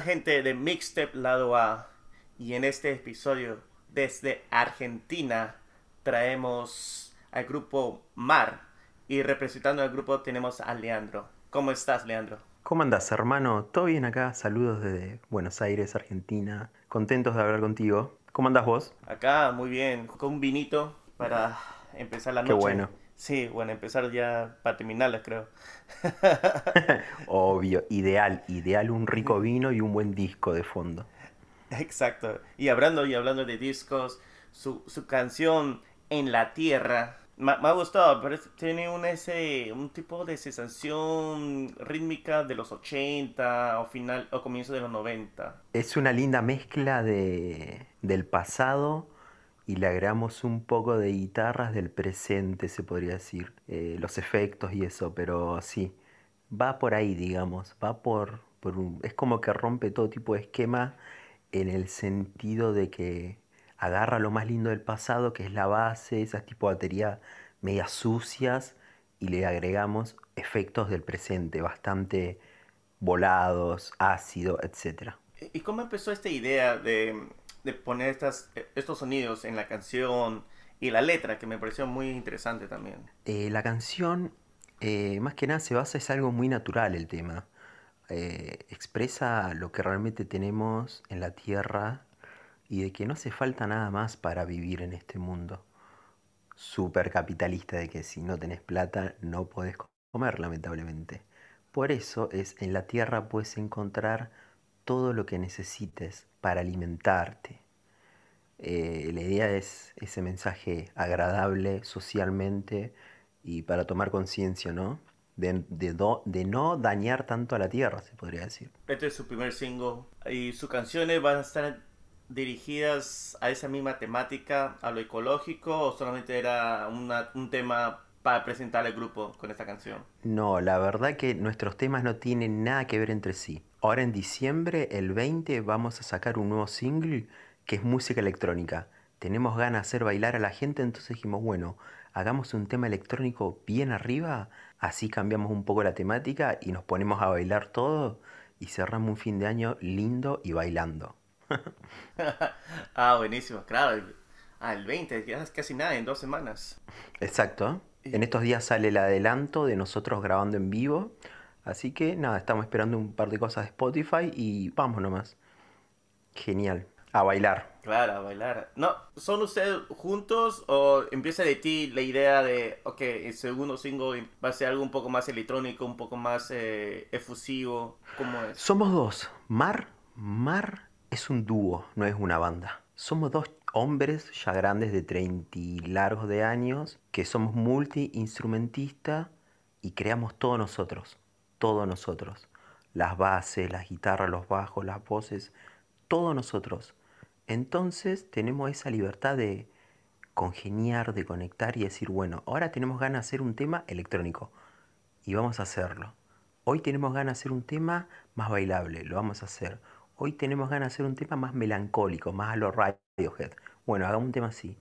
gente de Mixtape Lado A? Y en este episodio desde Argentina traemos al grupo Mar y representando al grupo tenemos a Leandro. ¿Cómo estás, Leandro? ¿Cómo andas, hermano? ¿Todo bien acá? Saludos desde Buenos Aires, Argentina. Contentos de hablar contigo. ¿Cómo andas vos? Acá, muy bien. Con un vinito para empezar la noche. Qué bueno. Sí, bueno, empezar ya para terminarla, creo. Obvio, ideal, ideal un rico vino y un buen disco de fondo. Exacto. Y hablando y hablando de discos, su, su canción En la Tierra me, ha gustado, pero tiene un, ese, un tipo de sensación rítmica de los 80 o final o comienzo de los 90. Es una linda mezcla de, del pasado y le agregamos un poco de guitarras del presente, se podría decir, eh, los efectos y eso, pero sí, va por ahí, digamos, va por, por un, es como que rompe todo tipo de esquema en el sentido de que agarra lo más lindo del pasado, que es la base, esas tipo de batería medias sucias, y le agregamos efectos del presente, bastante volados, ácido, etc. ¿Y cómo empezó esta idea de de poner estas, estos sonidos en la canción y la letra, que me pareció muy interesante también. Eh, la canción, eh, más que nada, se basa, es algo muy natural el tema. Eh, expresa lo que realmente tenemos en la tierra y de que no hace falta nada más para vivir en este mundo. Súper capitalista de que si no tenés plata no podés comer, lamentablemente. Por eso es en la tierra puedes encontrar todo lo que necesites para alimentarte. Eh, la idea es ese mensaje agradable socialmente y para tomar conciencia, ¿no? De, de, no dañar tanto a la tierra, se podría decir. Este es su primer single y sus canciones van a estar dirigidas a esa misma temática, a lo ecológico, o solamente era un tema para presentar al grupo con esta canción? No, la verdad que nuestros temas no tienen nada que ver entre sí. Ahora en diciembre, el 20, vamos a sacar un nuevo single que es música electrónica. Tenemos ganas de hacer bailar a la gente, entonces dijimos, bueno, hagamos un tema electrónico bien arriba, así cambiamos un poco la temática y nos ponemos a bailar todo y cerramos un fin de año lindo y bailando. ah, buenísimo, claro. Al 20, ya es casi nada, en dos semanas. Exacto. En estos días sale el adelanto de nosotros grabando en vivo. Así que nada, estamos esperando un par de cosas de Spotify y vamos nomás. Genial. A bailar. Claro, a bailar. No, ¿son ustedes juntos o empieza de ti la idea de, ok, el segundo single va a ser algo un poco más electrónico, un poco más eh, efusivo? ¿Cómo es? Somos dos. Mar, Mar es un dúo, no es una banda. Somos dos hombres ya grandes de 30 y largos de años que somos multi-instrumentistas y creamos todo nosotros todo nosotros. Las bases, las guitarras, los bajos, las voces, todo nosotros. Entonces tenemos esa libertad de congeniar, de conectar y decir, bueno, ahora tenemos ganas de hacer un tema electrónico y vamos a hacerlo. Hoy tenemos ganas de hacer un tema más bailable, lo vamos a hacer. Hoy tenemos ganas de hacer un tema más melancólico, más a lo Radiohead. Bueno, hagamos un tema así.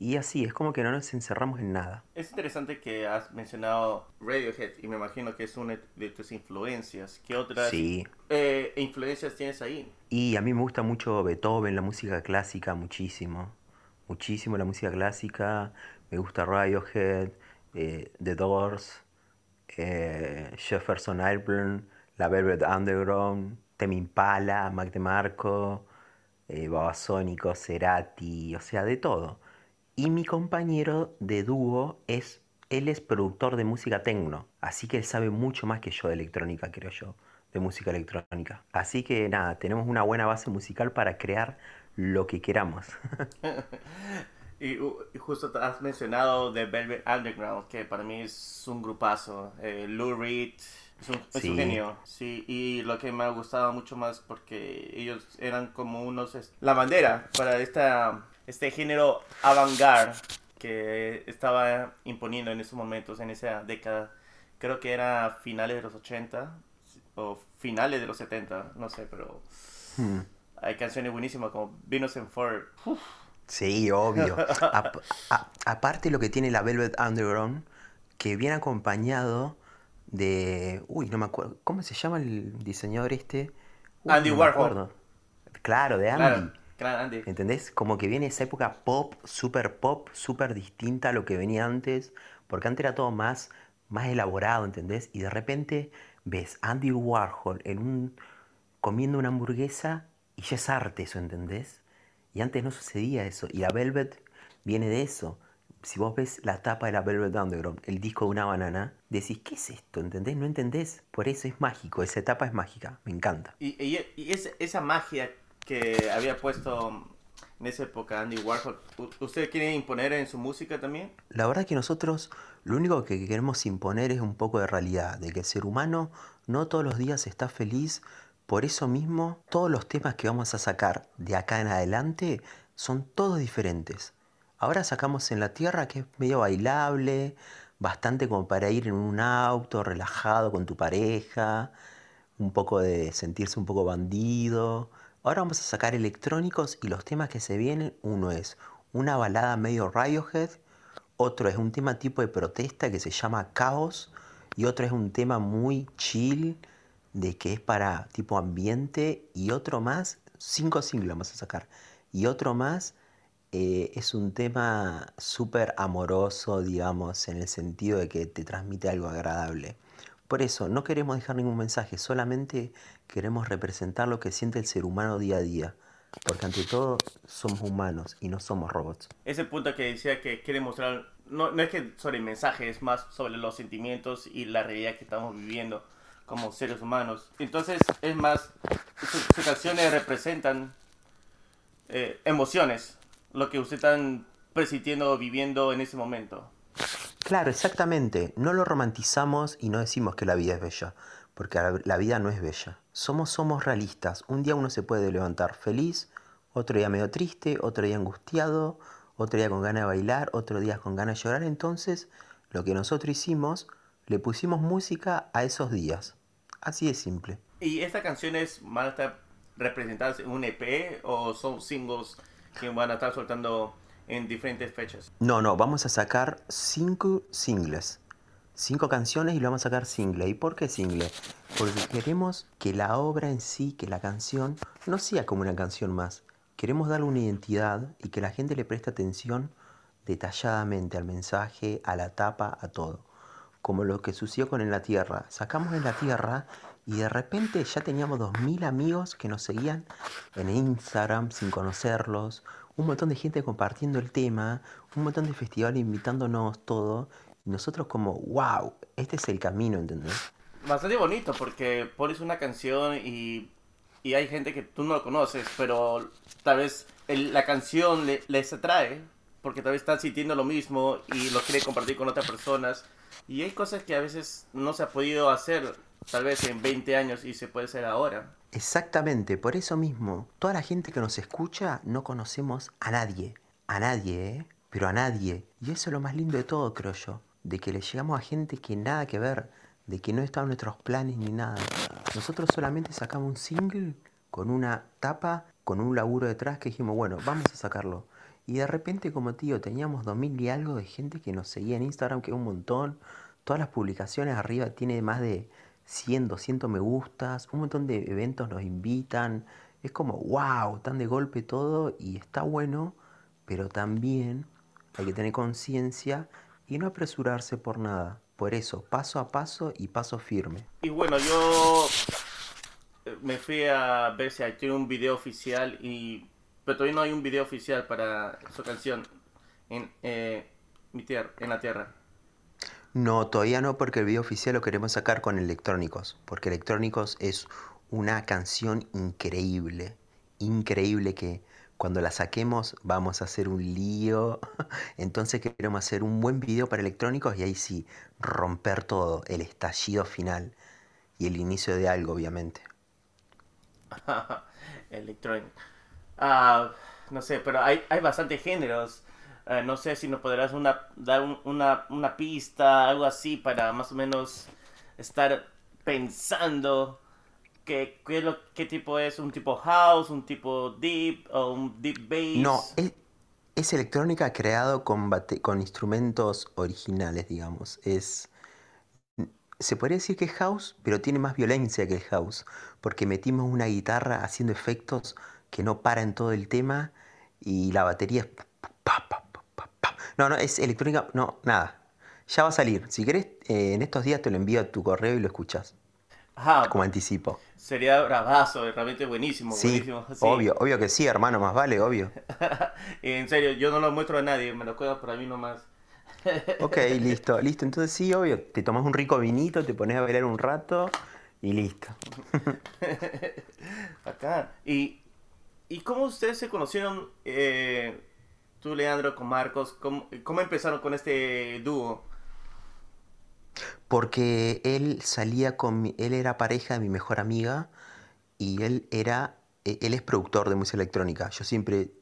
Y así, es como que no nos encerramos en nada. Es interesante que has mencionado Radiohead y me imagino que es una de tus influencias. ¿Qué otras eh, influencias tienes ahí? Y a mí me gusta mucho Beethoven, la música clásica, muchísimo. Muchísimo la música clásica. Me gusta Radiohead, eh, The Doors, eh, Jefferson Airplane, La Velvet Underground, Temi Impala, Mac DeMarco, eh, Babasónico, Cerati, o sea, de todo. Y mi compañero de dúo es, él es productor de música tecno, así que él sabe mucho más que yo de electrónica, creo yo, de música electrónica. Así que nada, tenemos una buena base musical para crear lo que queramos. y, justo has mencionado The Velvet Underground, que para mí es un grupazo. Eh, Lou Reed es un, genio. Sí, y lo que me ha gustado mucho más porque ellos eran como unos... La bandera para esta este género avant-garde que estaba imponiendo en esos momentos, en esa década. Creo que era finales de los 80 o finales de los 70, no sé, pero hmm. hay canciones buenísimas como Venus and Ford. Sí, obvio. aparte lo que tiene la Velvet Underground, que viene acompañado de... Uy, no me acuerdo. ¿Cómo se llama el diseñador este? Andy Warhol. Claro, de Andy. Claro, Andy. ¿Entendés? Como que viene esa época pop, super pop, súper distinta a lo que venía antes, porque antes era todo más, más elaborado, ¿entendés? Y de repente ves Andy Warhol en un, comiendo una hamburguesa y ya es arte eso, ¿entendés? Y antes no sucedía eso. Y la Velvet viene de eso. Si vos ves la tapa de la Velvet Underground, el disco de una banana, decís, ¿qué es esto? ¿Entendés? ¿No entendés? Por eso es mágico, esa etapa es mágica, me encanta. Y, esa magia que había puesto en esa época Andy Warhol, ¿usted quiere imponer en su música también? La verdad que nosotros lo único que queremos imponer es un poco de realidad, de que el ser humano no todos los días está feliz, por eso mismo todos los temas que vamos a sacar de acá en adelante son todos diferentes. Ahora sacamos en la tierra que es medio bailable, bastante como para ir en un auto relajado con tu pareja, un poco de sentirse un poco bandido. Ahora vamos a sacar electrónicos y los temas que se vienen, uno es una balada medio Radiohead, otro es un tema tipo de protesta que se llama Caos y otro es un tema muy chill de que es para tipo ambiente y otro más, cinco singles vamos a sacar y otro más eh, es un tema súper amoroso, digamos, en el sentido de que te transmite algo agradable. Por eso, no queremos dejar ningún mensaje, solamente queremos representar lo que siente el ser humano día a día. Porque ante todo somos humanos y no somos robots. Ese punto que decía que quiere mostrar, no, es que sobre el mensaje, es más sobre los sentimientos y la realidad que estamos viviendo como seres humanos. Entonces, es más, sus, canciones representan eh, emociones, lo que usted está presintiendo viviendo en ese momento. Claro, exactamente. No lo romantizamos y no decimos que la vida es bella, porque la vida no es bella. Somos, somos realistas. Un día uno se puede levantar feliz, otro día medio triste, otro día angustiado, otro día con ganas de bailar, otro día con ganas de llorar. Entonces, lo que nosotros hicimos, le pusimos música a esos días. Así es simple. ¿Y estas canciones van a estar representadas en un EP o son singles que van a estar soltando en diferentes fechas. No, no, vamos a sacar cinco singles. Cinco canciones y lo vamos a sacar single. ¿Y por qué single? Porque queremos que la obra en sí, que la canción, no sea como una canción más. Queremos darle una identidad y que la gente le preste atención detalladamente al mensaje, a la tapa, a todo. Como lo que sucedió con En la Tierra. Sacamos En la Tierra y de repente ya teníamos 2.000 amigos que nos seguían en Instagram sin conocerlos, un montón de gente compartiendo el tema, un montón de festivales invitándonos todo, y nosotros como, wow, este es el camino, ¿entendés? Bastante bonito porque pones una canción y, y hay gente que tú no lo conoces, pero tal vez la canción les atrae porque tal vez están sintiendo lo mismo y lo quiere compartir con otras personas. Y hay cosas que a veces no se ha podido hacer tal vez en 20 años y se puede hacer ahora. Exactamente, por eso mismo, toda la gente que nos escucha no conocemos a nadie, a nadie, ¿eh? pero a nadie. Y eso es lo más lindo de todo, creo yo, de que le llegamos a gente que nada que ver, de que no está en nuestros planes ni nada. Nosotros solamente sacamos un single con una tapa, con un laburo detrás que dijimos, bueno, vamos a sacarlo. Y de repente, como tío, teníamos 2000 y algo de gente que nos seguía en Instagram, que es un montón. Todas las publicaciones arriba tiene más de 100, 200 me gustas, un montón de eventos nos invitan. Es como, wow, tan de golpe todo y está bueno, pero también hay que tener conciencia y no apresurarse por nada. Por eso, paso a paso y paso firme. Y bueno, yo eh, me fui a ver si hay un video oficial y pero todavía no hay un video oficial para su canción en eh, mi tierra, en la tierra. No, todavía no, porque el video oficial lo queremos sacar con Electrónicos, porque Electrónicos es una canción increíble, increíble que cuando la saquemos vamos a hacer un lío. Entonces queremos hacer un buen video para Electrónicos y ahí sí, romper todo, el estallido final y el inicio de algo, obviamente. Electrónico. Ah, no sé, pero hay, hay bastantes géneros. Eh, no sé si nos podrás una, dar una, una, pista, algo así, para más o menos estar pensando qué, qué, tipo es, un tipo house, un tipo deep o un deep bass. No, es, es electrónica creado con, con instrumentos originales, digamos. Es se podría decir que es house, pero tiene más violencia que el house, porque metimos una guitarra haciendo efectos que no para en todo el tema y la batería. No, no, es electrónica, no, nada. Ya va a salir. Si querés, eh, en estos días te lo envío a tu correo y lo escuchas. Ajá. Como anticipo. Sería bravazo, realmente buenísimo. Sí, obvio, obvio que sí, hermano, más vale, obvio. en serio, yo no lo muestro a nadie, me lo quedo para mí nomás. ok, listo, listo. Entonces sí, obvio, te tomas un rico vinito, te pones a bailar un rato y listo. Acá. ¿Y, ¿Y cómo ustedes se conocieron, eh, tú, Leandro, con Marcos? ¿Cómo, ¿Cómo empezaron con este dúo? Porque él salía con mi, él era pareja de mi mejor amiga y él era e, él es productor de música electrónica. Yo siempre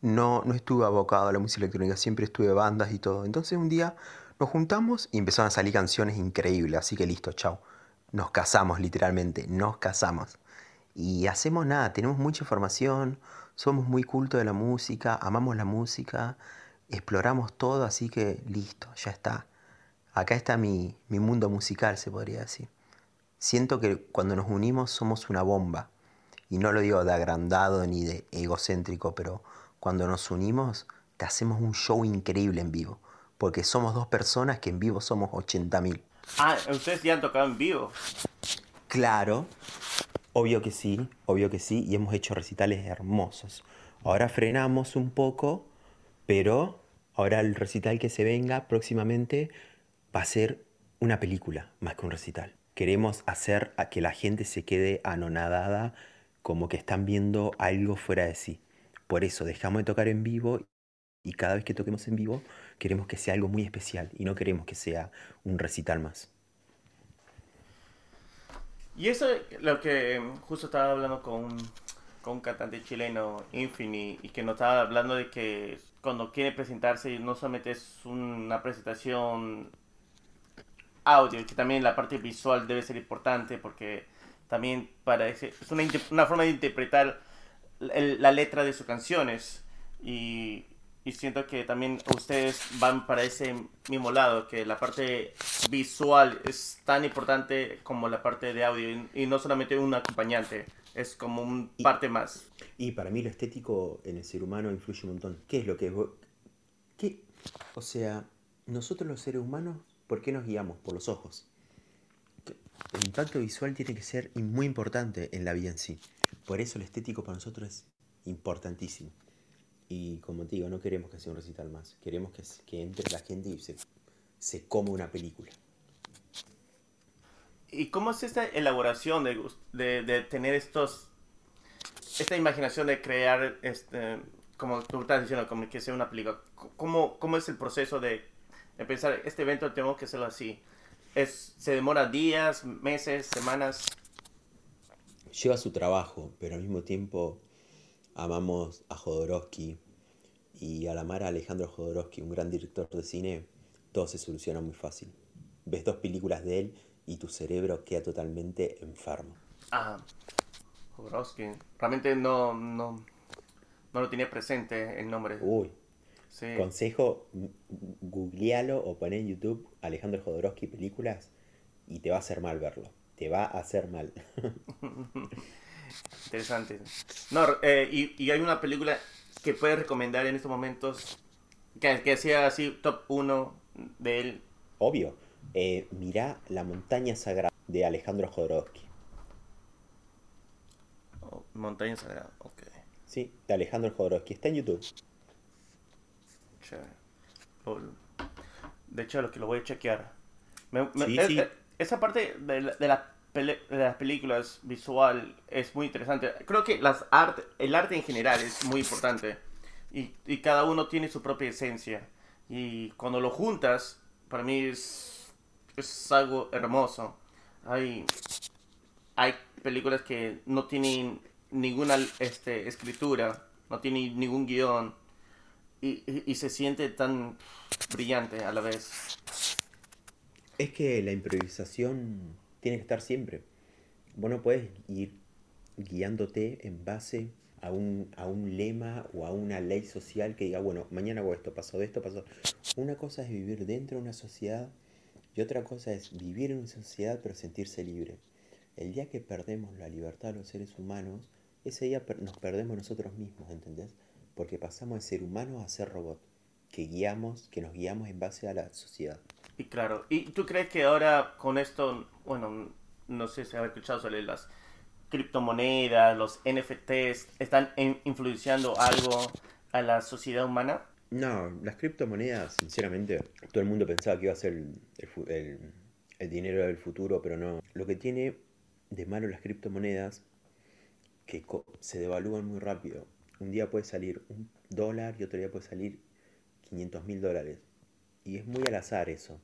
no, no estuve abocado a la música electrónica, siempre estuve bandas y todo. Entonces un día nos juntamos y empezaron a salir canciones increíbles, así que listo, chao. Nos casamos literalmente, nos casamos. Y hacemos nada, tenemos mucha información, somos muy cultos de la música, amamos la música, exploramos todo, así que listo, ya está. Acá está mi, mi mundo musical, se podría decir. Siento que cuando nos unimos somos una bomba. Y no lo digo de agrandado ni de egocéntrico, pero cuando nos unimos, te hacemos un show increíble en vivo. Porque somos dos personas que en vivo somos 80.000. Ah, ustedes ya han tocado en vivo. Claro, obvio que sí, obvio que sí, y hemos hecho recitales hermosos. Ahora frenamos un poco, pero ahora el recital que se venga próximamente va a ser una película más que un recital. Queremos hacer a que la gente se quede anonadada como que están viendo algo fuera de sí. Por eso dejamos de tocar en vivo y cada vez que toquemos en vivo queremos que sea algo muy especial y no queremos que sea un recital más. Y eso es lo que justo estaba hablando con, con un cantante chileno, Infini, y que nos estaba hablando de que cuando quiere presentarse no solamente es una presentación audio, que también la parte visual debe ser importante porque también para es una, una forma de interpretar la letra de sus canciones. Y, siento que también ustedes van para ese mismo lado, que la parte visual es tan importante como la parte de audio y, no solamente un acompañante, es como un parte más. Y para mí lo estético en el ser humano influye un montón. ¿Qué es lo que es? ¿Qué? O sea, nosotros los seres humanos, ¿por qué nos guiamos? Por los ojos. El impacto visual tiene que ser muy importante en la vida en sí. Por eso el estético para nosotros es importantísimo. Y como te digo, no queremos que sea un recital más. Queremos que, que entre la gente y se, se coma una película. ¿Y cómo es esta elaboración de, de, tener estos, esta imaginación de crear, este, como tú estás diciendo, como que sea una película? ¿Cómo, cómo es el proceso de, de pensar, este evento tengo que hacerlo así? ¿Es, ¿Se demora días, meses, semanas? lleva su trabajo, pero al mismo tiempo amamos a Jodorowsky y al amar a Alejandro Jodorowsky, un gran director de cine, todo se soluciona muy fácil. Ves dos películas de él y tu cerebro queda totalmente enfermo. Ah, Jodorowsky. Realmente no, no, no lo tenía presente el nombre. Uy. Sí. Consejo, googlealo o pon en YouTube Alejandro Jodorowsky películas y te va a hacer mal verlo te va a hacer mal. Interesante. No, eh, y, hay una película que puedes recomendar en estos momentos que, que sea así top 1 de él. Obvio. Eh, mirá La montaña sagrada de Alejandro Jodorowsky. Oh, montaña sagrada, ok. Sí, de Alejandro Jodorowsky. Está en YouTube. De hecho, lo que lo voy a chequear. sí, sí esa parte de, de, de, las películas visual es muy interesante. Creo que las art, el arte en general es muy importante y, y, cada uno tiene su propia esencia. Y cuando lo juntas, para mí es, es algo hermoso. Hay, hay películas que no tienen ninguna este, escritura, no tienen ningún guion y, y se siente tan brillante a la vez. Es que la improvisación tiene que estar siempre. Vos no puedes ir guiándote en base a un, a un lema o a una ley social que diga, bueno, mañana hago esto, pasó esto, pasó. Una cosa es vivir dentro de una sociedad Y otra cosa es vivir en una sociedad pero sentirse libre. El día que perdemos la libertad de los seres humanos, ese día nos perdemos nosotros mismos, ¿entendés? Porque pasamos de ser humanos a ser robot, que guiamos, que nos guiamos en base a la sociedad. Y claro, ¿y tú crees que ahora con esto, bueno, no sé si has escuchado sobre las criptomonedas, los NFTs, están influenciando algo a la sociedad humana? No, las criptomonedas, sinceramente, todo el mundo pensaba que iba a ser el, el dinero del futuro, pero no. Lo que tiene de malo las criptomonedas, que se devalúan muy rápido. Un día puede salir un dólar y otro día puede salir 500 mil dólares. Y es muy al azar eso.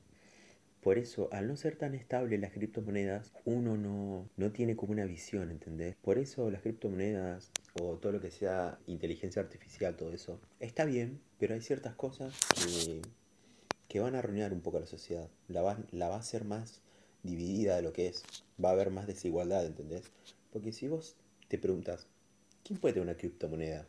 Por eso, al no ser tan estable las criptomonedas, uno no, no tiene como una visión, ¿entendés? Por eso las criptomonedas o todo lo que sea inteligencia artificial, todo eso, está bien, pero hay ciertas cosas que, que van a arruinar un poco a la sociedad. La va, la va a hacer más dividida de lo que es. Va a haber más desigualdad, ¿entendés? Porque si vos te preguntas, ¿quién puede tener una criptomoneda?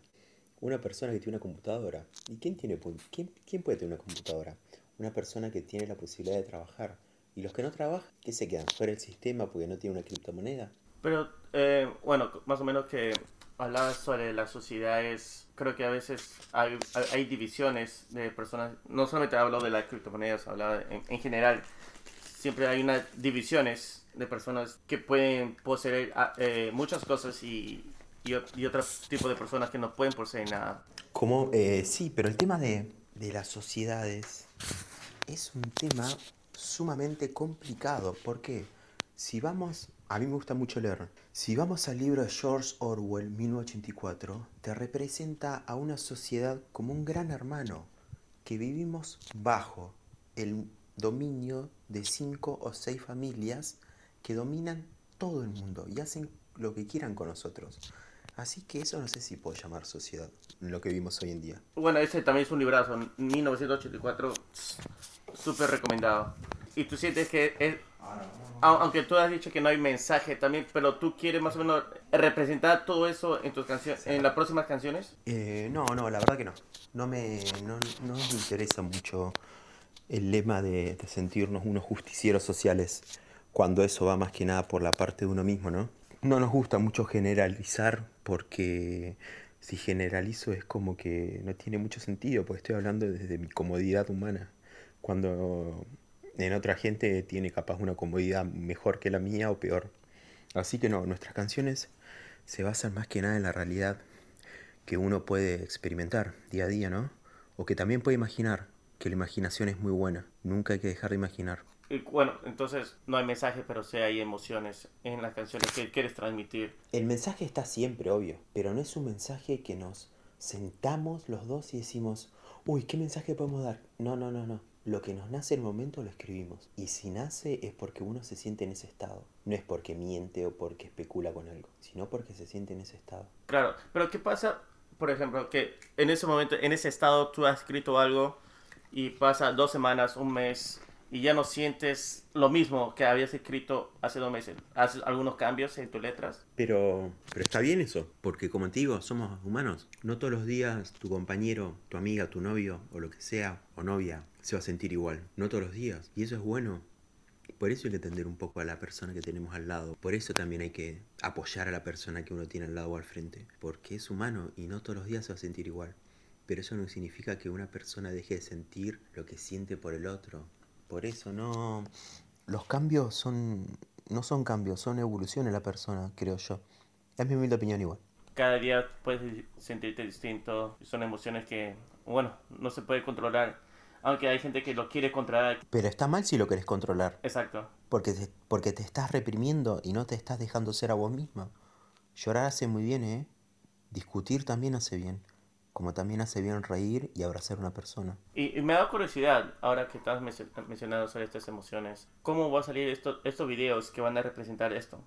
Una persona que tiene una computadora. ¿Y quién, tiene, quién, quién puede tener una computadora? Una persona que tiene la posibilidad de trabajar. Y los que no trabajan, ¿qué se quedan? ¿Fuera del sistema porque no tienen una criptomoneda? Pero, eh, bueno, más o menos que hablabas sobre las sociedades, creo que a veces hay, hay divisiones de personas, no solamente hablo de las criptomonedas, hablaba en, general, siempre hay unas divisiones de personas que pueden poseer ah, eh, muchas cosas y, y, y otro tipo de personas que no pueden poseer nada. Como, eh, sí, pero el tema de, de las sociedades es un tema sumamente complicado. porque Si vamos, a mí me gusta mucho leer, si vamos al libro de George Orwell, 1984, te representa a una sociedad como un gran hermano, que vivimos bajo el dominio de cinco o seis familias que dominan todo el mundo y hacen lo que quieran con nosotros. Así que eso no sé si puedo llamar sociedad, lo que vimos hoy en día. Bueno, ese también es un librazo, 1984, súper recomendado. Y tú sientes que es, aunque tú has dicho que no hay mensaje también, pero tú quieres más o menos representar todo eso en tus canciones, en las próximas canciones? Eh, no, no, la verdad que no. No me, no, no me interesa mucho el lema de, de sentirnos unos justicieros sociales, cuando eso va más que nada por la parte de uno mismo, ¿no? No nos gusta mucho generalizar porque si generalizo es como que no tiene mucho sentido, porque estoy hablando desde mi comodidad humana, cuando en otra gente tiene capaz una comodidad mejor que la mía o peor. Así que no, nuestras canciones se basan más que nada en la realidad que uno puede experimentar día a día, ¿no? O que también puede imaginar, que la imaginación es muy buena, nunca hay que dejar de imaginar bueno, entonces no hay mensaje, pero sí hay emociones en las canciones que quieres transmitir. El mensaje está siempre, obvio, pero no es un mensaje que nos sentamos los dos y decimos, uy, ¿qué mensaje podemos dar? No, no, no, no. Lo que nos nace el momento lo escribimos. Y si nace es porque uno se siente en ese estado. No es porque miente o porque especula con algo, sino porque se siente en ese estado. Claro, pero ¿qué pasa, por ejemplo, que en ese momento, en ese estado tú has escrito algo y pasa dos semanas, un mes, y ya no sientes lo mismo que habías escrito hace dos meses. ¿Haces algunos cambios en tus letras? Pero, pero está bien eso, porque como te digo, somos humanos. No todos los días tu compañero, tu amiga, tu novio o lo que sea, o novia, se va a sentir igual. No todos los días. Y eso es bueno. Por eso hay que entender un poco a la persona que tenemos al lado. Por eso también hay que apoyar a la persona que uno tiene al lado o al frente. Porque es humano y no todos los días se va a sentir igual. Pero eso no significa que una persona deje de sentir lo que siente por el otro por eso no. Los cambios son. no son cambios, son evolución en la persona, creo yo. Es mi humilde opinión igual. Cada día puedes sentirte distinto. Son emociones que, bueno, no se puede controlar. Aunque hay gente que lo quiere controlar. Pero está mal si lo querés controlar. Exacto. Porque te, porque te estás reprimiendo y no te estás dejando ser a vos misma. Llorar hace muy bien, ¿eh? Discutir también hace bien como también hace bien reír y abrazar a una persona. Y, me da curiosidad, ahora que estás mencionando sobre estas emociones, ¿cómo va a salir esto, estos videos que van a representar esto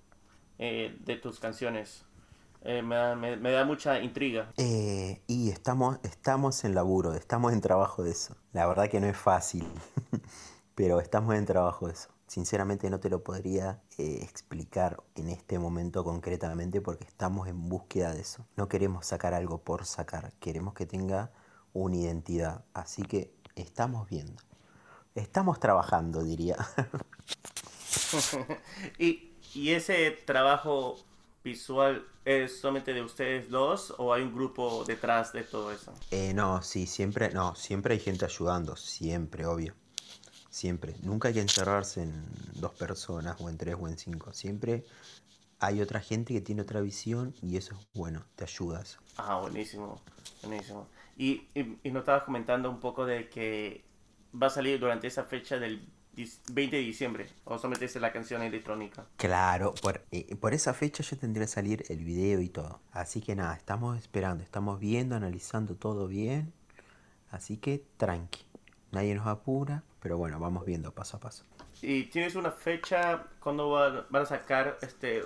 eh, de tus canciones? Eh, me, da, me, da, mucha intriga. Eh, y estamos, estamos en laburo, estamos en trabajo de eso. La verdad que no es fácil, pero estamos en trabajo de eso. Sinceramente no te lo podría eh, explicar en este momento concretamente porque estamos en búsqueda de eso. No queremos sacar algo por sacar, queremos que tenga una identidad. Así que estamos viendo. Estamos trabajando, diría. y, ¿Y ese trabajo visual es solamente de ustedes dos o hay un grupo detrás de todo eso? Eh, no, sí, siempre, no, siempre hay gente ayudando, siempre, obvio. Siempre. Nunca hay que encerrarse en dos personas o en tres o en cinco. Siempre hay otra gente que tiene otra visión y eso es bueno, te ayudas. Ah, buenísimo, buenísimo. Y, y, y nos estabas comentando un poco de que va a salir durante esa fecha del 20 de diciembre, o solamente es la canción electrónica. Claro, por, eh, por esa fecha ya tendría que salir el video y todo. Así que nada, estamos esperando, estamos viendo, analizando todo bien. Así que tranqui, nadie nos apura, pero bueno, vamos viendo paso a paso. ¿Y tienes una fecha cuando van, a sacar, este,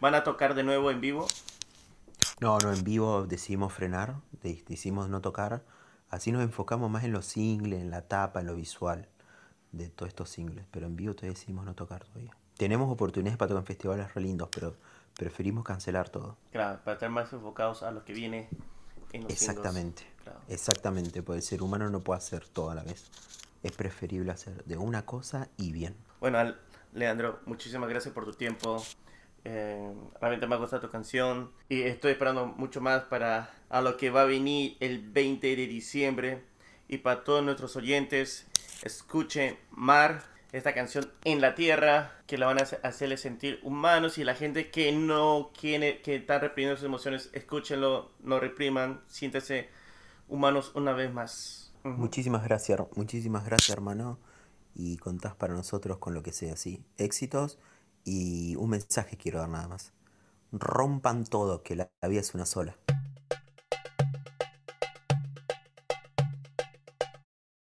van a tocar de nuevo en vivo? No, no, en vivo decidimos frenar, decidimos no tocar. Así nos enfocamos más en los singles, en la tapa, en lo visual de todos estos singles, pero en vivo todavía decidimos no tocar todavía. Tenemos oportunidades para tocar en festivales re lindos, pero preferimos cancelar todo. Claro, para estar más enfocados a lo que viene en los Exactamente, exactamente, porque el ser humano no puede hacer todo a la vez. Es preferible hacer de una cosa y bien. Bueno, Leandro, muchísimas gracias por tu tiempo. Eh, realmente me ha gustado tu canción y estoy esperando mucho más para a lo que va a venir el 20 de diciembre y para todos nuestros oyentes escuche Mar, esta canción en la tierra, que la van a hacerle sentir humanos y la gente que no quiere, que está reprimiendo sus emociones, escúchenlo, no repriman, siéntese humanos una vez más. Muchísimas gracias, muchísimas gracias hermano y contás para nosotros con lo que sea, sí, éxitos y un mensaje quiero dar nada más. Rompan todo, que la vida es una sola.